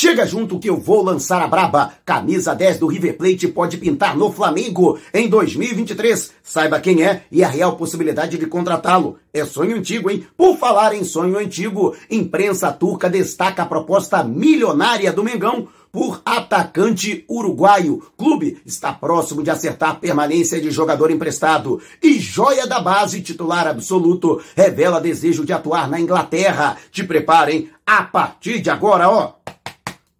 Chega junto que eu vou lançar a braba. Camisa 10 do River Plate pode pintar no Flamengo em 2023. Saiba quem é e a real possibilidade de contratá-lo. É sonho antigo, hein? Por falar em sonho antigo, imprensa turca destaca a proposta milionária do Mengão por atacante uruguaio. Clube está próximo de acertar permanência de jogador emprestado. E joia da base, titular absoluto, revela desejo de atuar na Inglaterra. Te preparem a partir de agora, ó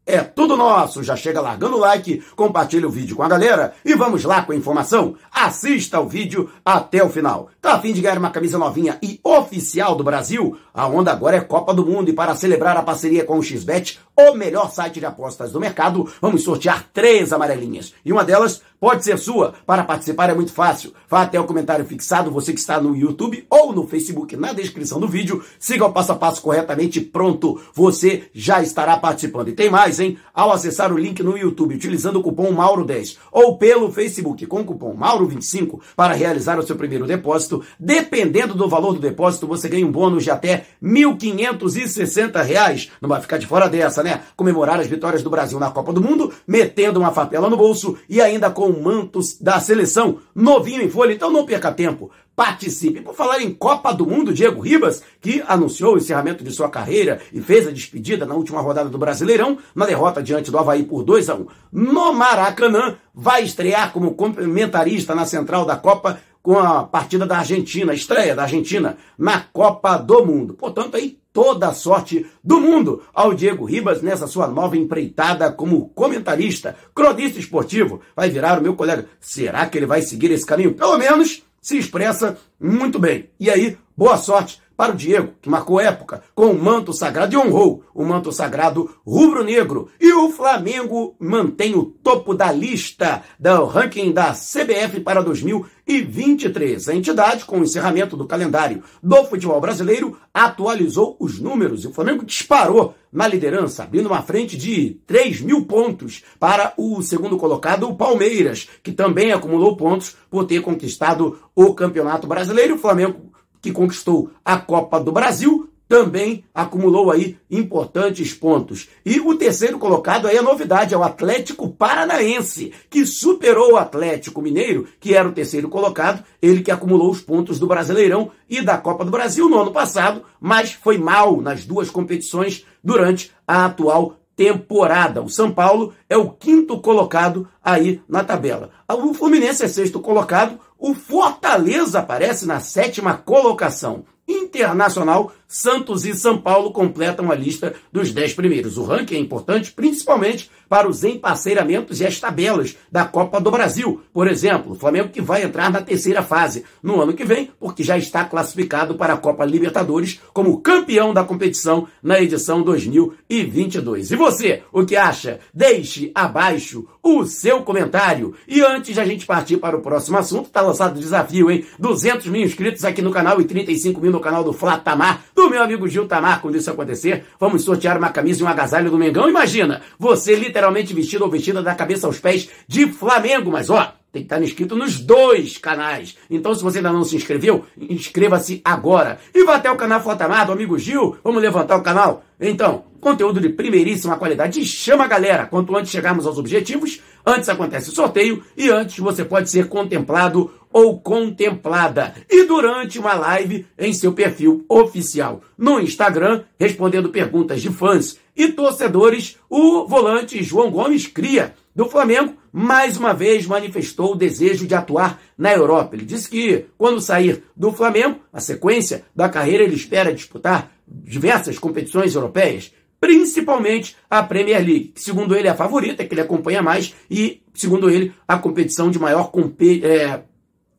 é tudo nosso. Já chega largando o like, compartilha o vídeo com a galera e vamos lá com a informação. Assista o vídeo até o final. Tá a fim de ganhar uma camisa novinha e oficial do Brasil? A onda agora é Copa do Mundo e para celebrar a parceria com o XBET, o melhor site de apostas do mercado, vamos sortear três amarelinhas. E uma delas pode ser sua. Para participar é muito fácil. Vá até o comentário fixado, você que está no YouTube ou no Facebook, na descrição do vídeo. Siga o passo a passo corretamente pronto. Você já estará participando. E tem mais, hein? Ao acessar o link no YouTube utilizando o cupom Mauro10 ou pelo Facebook com o cupom Mauro25 para realizar o seu primeiro depósito, dependendo do valor do depósito, você ganha um bônus de até R$ 1.560. Não vai ficar de fora dessa, né? Comemorar as vitórias do Brasil na Copa do Mundo, metendo uma favela no bolso e ainda com mantos da seleção novinho em folha. Então não perca tempo. Participe. Por falar em Copa do Mundo, Diego Ribas, que anunciou o encerramento de sua carreira e fez a despedida na última rodada do Brasileirão, na derrota diante do Havaí por 2 a 1 no Maracanã, vai estrear como complementarista na central da Copa com a partida da Argentina, a estreia da Argentina na Copa do Mundo. Portanto, aí toda a sorte do mundo ao Diego Ribas nessa sua nova empreitada como comentarista, cronista esportivo. Vai virar o meu colega. Será que ele vai seguir esse caminho? Pelo menos se expressa muito bem. E aí, boa sorte para o Diego, que marcou época com o manto sagrado e honrou o manto sagrado rubro-negro. E o Flamengo mantém o topo da lista do ranking da CBF para 2023. A entidade, com o encerramento do calendário do futebol brasileiro, atualizou os números e o Flamengo disparou na liderança, abrindo uma frente de 3 mil pontos para o segundo colocado, o Palmeiras, que também acumulou pontos por ter conquistado o Campeonato Brasileiro. O Flamengo que conquistou a Copa do Brasil, também acumulou aí importantes pontos. E o terceiro colocado aí é novidade, é o Atlético Paranaense, que superou o Atlético Mineiro, que era o terceiro colocado, ele que acumulou os pontos do Brasileirão e da Copa do Brasil no ano passado, mas foi mal nas duas competições durante a atual temporada. O São Paulo é o quinto colocado aí na tabela. O Fluminense é sexto colocado, o Fortaleza aparece na sétima colocação. Internacional, Santos e São Paulo completam a lista dos dez primeiros. O ranking é importante principalmente para os emparceiramentos e as tabelas da Copa do Brasil. Por exemplo, o Flamengo que vai entrar na terceira fase no ano que vem, porque já está classificado para a Copa Libertadores como campeão da competição na edição 2022. E você, o que acha? Deixe abaixo o seu comentário. E antes de a gente partir para o próximo assunto, está lançado o desafio, hein? 200 mil inscritos aqui no canal e 35 mil no canal do Flá Tamar, do meu amigo Gil Tamar. Quando isso acontecer, vamos sortear uma camisa e um agasalho do Mengão. Imagina, você literalmente vestido ou vestida da cabeça aos pés de Flamengo. Mas ó, tem que estar inscrito nos dois canais. Então, se você ainda não se inscreveu, inscreva-se agora. E vá até o canal Flatamar do amigo Gil. Vamos levantar o canal? Então, conteúdo de primeiríssima qualidade. E chama a galera. Quanto antes chegarmos aos objetivos, antes acontece o sorteio e antes você pode ser contemplado ou contemplada. E durante uma live em seu perfil oficial no Instagram, respondendo perguntas de fãs e torcedores, o volante João Gomes Cria, do Flamengo, mais uma vez manifestou o desejo de atuar na Europa. Ele disse que, quando sair do Flamengo, a sequência da carreira ele espera disputar diversas competições europeias, principalmente a Premier League, que segundo ele é a favorita, que ele acompanha mais, e, segundo ele, a competição de maior é,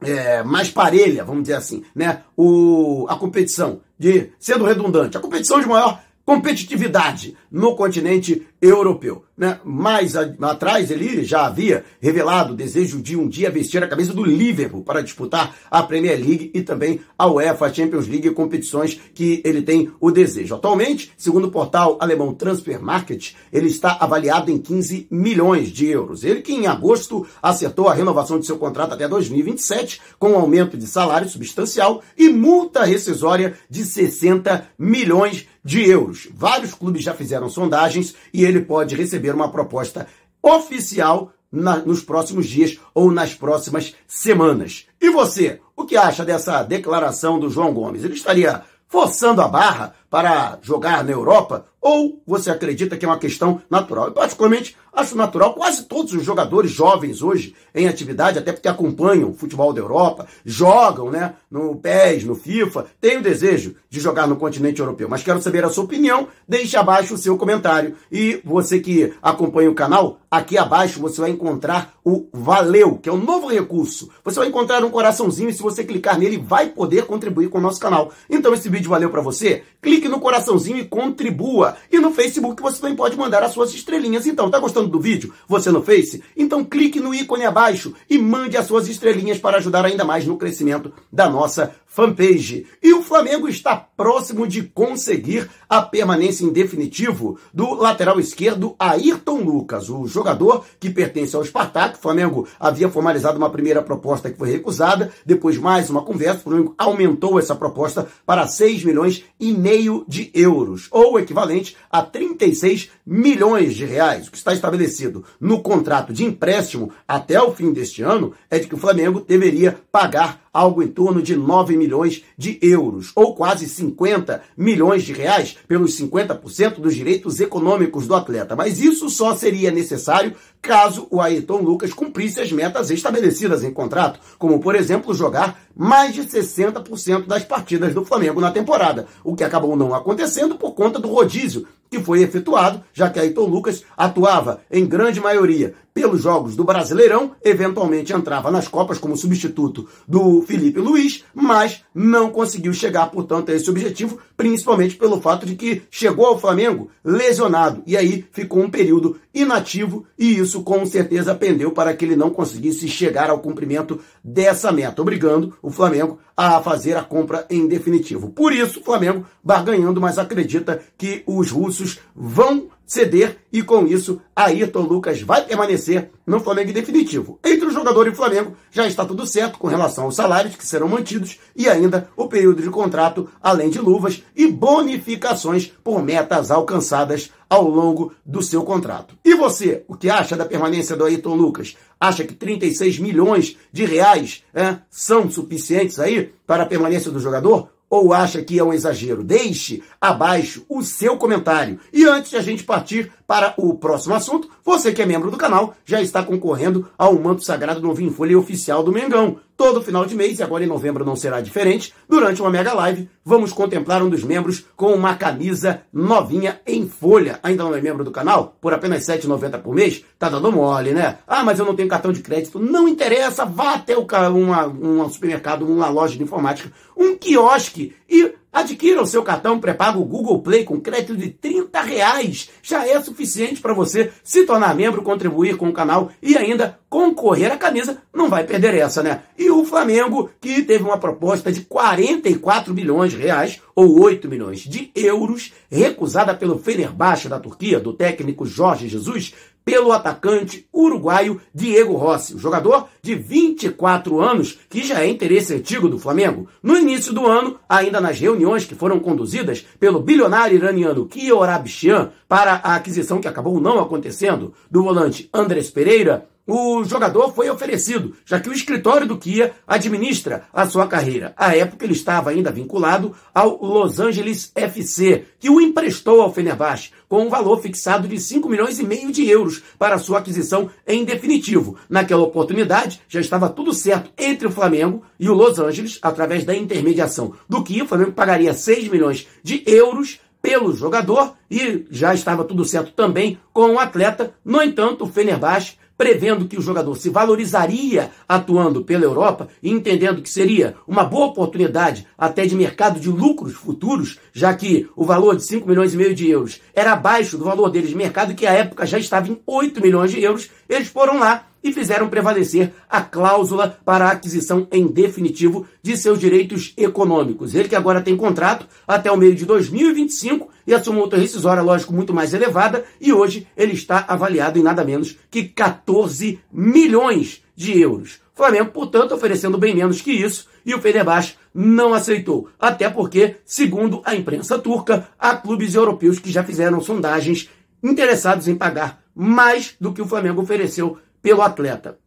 é, mais parelha, vamos dizer assim, né? O, a competição de, sendo redundante, a competição de maior competitividade no continente europeu. Né? Mais a, atrás ele já havia revelado o desejo de um dia vestir a camisa do Liverpool para disputar a Premier League e também a UEFA Champions League, competições que ele tem o desejo. Atualmente, segundo o portal alemão Transfer Market, ele está avaliado em 15 milhões de euros. Ele que em agosto acertou a renovação de seu contrato até 2027 com um aumento de salário substancial e multa rescisória de 60 milhões de euros. Vários clubes já fizeram sondagens e ele pode receber uma proposta oficial na, nos próximos dias ou nas próximas semanas. E você, o que acha dessa declaração do João Gomes? Ele estaria forçando a barra para jogar na Europa? Ou você acredita que é uma questão natural? Eu, particularmente, acho natural. Quase todos os jogadores jovens hoje em atividade, até porque acompanham o futebol da Europa, jogam né, no PES, no FIFA, têm o desejo de jogar no continente europeu. Mas quero saber a sua opinião. Deixe abaixo o seu comentário. E você que acompanha o canal, aqui abaixo você vai encontrar o Valeu, que é um novo recurso. Você vai encontrar um coraçãozinho e se você clicar nele, vai poder contribuir com o nosso canal. Então esse vídeo valeu para você? Clique no coraçãozinho e contribua. E no Facebook você também pode mandar as suas estrelinhas. Então, tá gostando do vídeo? Você no Face? Então clique no ícone abaixo e mande as suas estrelinhas para ajudar ainda mais no crescimento da nossa fanpage. E o Flamengo está próximo de conseguir a permanência em definitivo do lateral esquerdo Ayrton Lucas, o jogador que pertence ao Spartak. O Flamengo havia formalizado uma primeira proposta que foi recusada, depois mais uma conversa, o Flamengo aumentou essa proposta para 6 milhões e meio de euros, ou equivalente a 36 milhões de reais. O que está estabelecido no contrato de empréstimo até o fim deste ano é de que o Flamengo deveria pagar algo em torno de 9 milhões de euros, ou quase 50 milhões de reais pelos 50% dos direitos econômicos do atleta. Mas isso só seria necessário caso o Ayrton Lucas cumprisse as metas estabelecidas em contrato, como, por exemplo, jogar mais de 60% das partidas do Flamengo na temporada, o que acabou não acontecendo por conta do rodízio que foi efetuado, já que Ayrton Lucas atuava em grande maioria pelos jogos do Brasileirão, eventualmente entrava nas Copas como substituto do Felipe Luiz, mas não conseguiu chegar, portanto, a esse objetivo, principalmente pelo fato de que chegou ao Flamengo lesionado e aí ficou um período inativo e isso com certeza pendeu para que ele não conseguisse chegar ao cumprimento dessa meta, obrigando o Flamengo a fazer a compra em definitivo. Por isso, o Flamengo barganhando, mas acredita que os russos vão ceder e com isso Ayrton Lucas vai permanecer no Flamengo definitivo. Entre o jogador e o Flamengo já está tudo certo com relação aos salários que serão mantidos e ainda o período de contrato, além de luvas e bonificações por metas alcançadas ao longo do seu contrato. E você, o que acha da permanência do Ayrton Lucas? Acha que 36 milhões de reais é, são suficientes aí para a permanência do jogador? Ou acha que é um exagero? Deixe abaixo o seu comentário. E antes de a gente partir para o próximo assunto, você que é membro do canal já está concorrendo ao manto sagrado novinho folha oficial do Mengão. Todo final de mês, e agora em novembro não será diferente, durante uma mega live, vamos contemplar um dos membros com uma camisa novinha em folha. Ainda não é membro do canal? Por apenas R$ 7,90 por mês? Tá dando mole, né? Ah, mas eu não tenho cartão de crédito. Não interessa, vá até o, uma, um supermercado, uma loja de informática, um quiosque e Adquira o seu cartão pré-pago Google Play com crédito de 30 reais. Já é suficiente para você se tornar membro, contribuir com o canal e ainda concorrer à camisa. Não vai perder essa, né? E o Flamengo, que teve uma proposta de 44 milhões de reais, ou 8 milhões de euros, recusada pelo Fenerbahçe da Turquia, do técnico Jorge Jesus, pelo atacante uruguaio Diego Rossi, jogador de 24 anos que já é interesse antigo do Flamengo. No início do ano, ainda nas reuniões que foram conduzidas pelo bilionário iraniano Kiorabchian para a aquisição que acabou não acontecendo do volante Andrés Pereira, o jogador foi oferecido, já que o escritório do Kia administra a sua carreira. À época, ele estava ainda vinculado ao Los Angeles FC, que o emprestou ao Fenerbahçe, com um valor fixado de 5 milhões e meio de euros para sua aquisição em definitivo. Naquela oportunidade, já estava tudo certo entre o Flamengo e o Los Angeles, através da intermediação do Kia. O Flamengo pagaria 6 milhões de euros pelo jogador e já estava tudo certo também com o atleta. No entanto, o Fenerbahçe prevendo que o jogador se valorizaria atuando pela Europa e entendendo que seria uma boa oportunidade até de mercado de lucros futuros, já que o valor de 5 milhões e meio de euros era abaixo do valor deles de mercado, que à época já estava em 8 milhões de euros, eles foram lá e fizeram prevalecer a cláusula para a aquisição em definitivo de seus direitos econômicos. Ele que agora tem contrato até o meio de 2025 e a sua multa rescisória, lógico, muito mais elevada, e hoje ele está avaliado em nada menos que 14 milhões de euros. Flamengo, portanto, oferecendo bem menos que isso, e o Fenerbahçe não aceitou. Até porque, segundo a imprensa turca, há clubes europeus que já fizeram sondagens interessados em pagar mais do que o Flamengo ofereceu pelo atleta.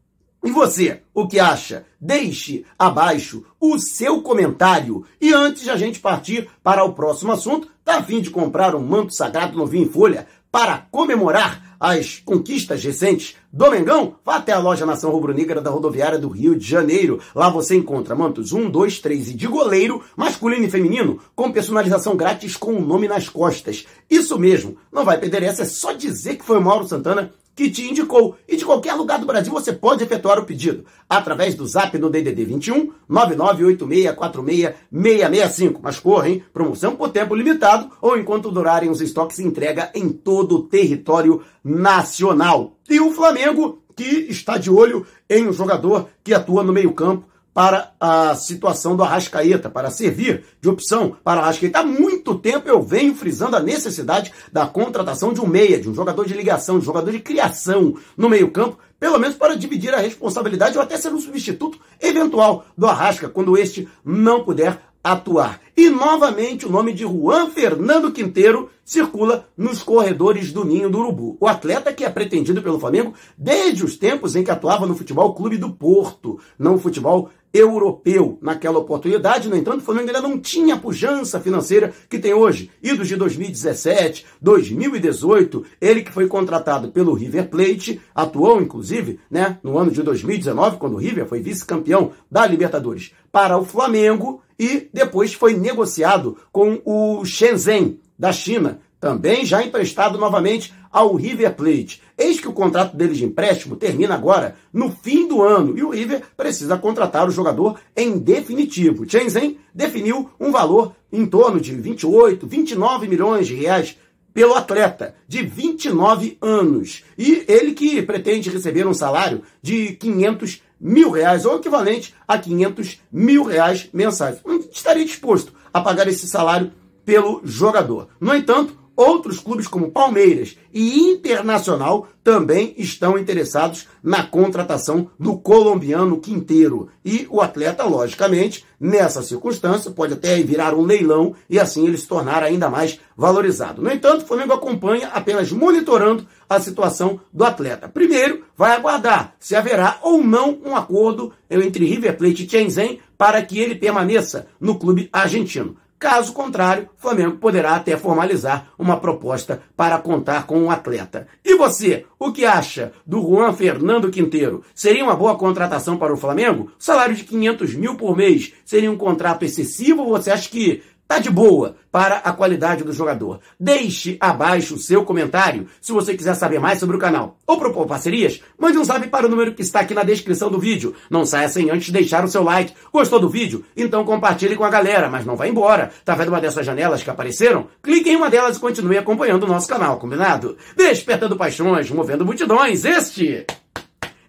E você, o que acha? Deixe abaixo o seu comentário. E antes de a gente partir para o próximo assunto, tá a fim de comprar um manto sagrado novinho em folha para comemorar as conquistas recentes do Mengão? Vá até a loja Nação Rubro-Negra da Rodoviária do Rio de Janeiro. Lá você encontra mantos 1, 2, 3 e de goleiro, masculino e feminino, com personalização grátis com o nome nas costas. Isso mesmo, não vai perder essa, é só dizer que foi o Mauro Santana que te indicou. E de qualquer lugar do Brasil você pode efetuar o pedido através do zap no DDD 21 998646665. Mas corra, hein? Promoção por tempo limitado ou enquanto durarem os estoques entrega em todo o território nacional. E o Flamengo que está de olho em um jogador que atua no meio-campo para a situação do Arrascaeta, para servir de opção para o Arrascaeta. Há muito tempo eu venho frisando a necessidade da contratação de um meia, de um jogador de ligação, de um jogador de criação no meio-campo, pelo menos para dividir a responsabilidade ou até ser um substituto eventual do Arrasca, quando este não puder atuar. E novamente o nome de Juan Fernando Quinteiro circula nos corredores do Ninho do Urubu. O atleta que é pretendido pelo Flamengo desde os tempos em que atuava no Futebol Clube do Porto, não futebol europeu naquela oportunidade. No entanto, o Flamengo ainda não tinha a pujança financeira que tem hoje. Idos de 2017, 2018, ele que foi contratado pelo River Plate, atuou inclusive né, no ano de 2019, quando o River foi vice-campeão da Libertadores, para o Flamengo e depois foi negociado com o Shenzhen da China, também já emprestado novamente ao River Plate. Eis que o contrato dele de empréstimo termina agora no fim do ano e o River precisa contratar o jogador em definitivo. Shenzhen definiu um valor em torno de 28, 29 milhões de reais pelo atleta de 29 anos. E ele que pretende receber um salário de 500 mil reais, ou equivalente a 500 mil reais mensais. Estaria disposto a pagar esse salário pelo jogador. No entanto, outros clubes como Palmeiras e Internacional também estão interessados na contratação do colombiano Quinteiro. E o atleta, logicamente, nessa circunstância, pode até virar um leilão e assim ele se tornar ainda mais valorizado. No entanto, o Flamengo acompanha apenas monitorando a situação do atleta. Primeiro, vai aguardar se haverá ou não um acordo entre River Plate e Shenzhen para que ele permaneça no clube argentino. Caso contrário, o Flamengo poderá até formalizar uma proposta para contar com um atleta. E você, o que acha do Juan Fernando Quinteiro? Seria uma boa contratação para o Flamengo? salário de 500 mil por mês seria um contrato excessivo você acha que tá de boa para a qualidade do jogador. Deixe abaixo o seu comentário se você quiser saber mais sobre o canal ou propor parcerias. Mande um salve para o número que está aqui na descrição do vídeo. Não saia sem antes deixar o seu like. Gostou do vídeo? Então compartilhe com a galera, mas não vá embora. Tá vendo uma dessas janelas que apareceram? Clique em uma delas e continue acompanhando o nosso canal, combinado? Despertando paixões, movendo multidões. Este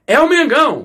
é o Mengão!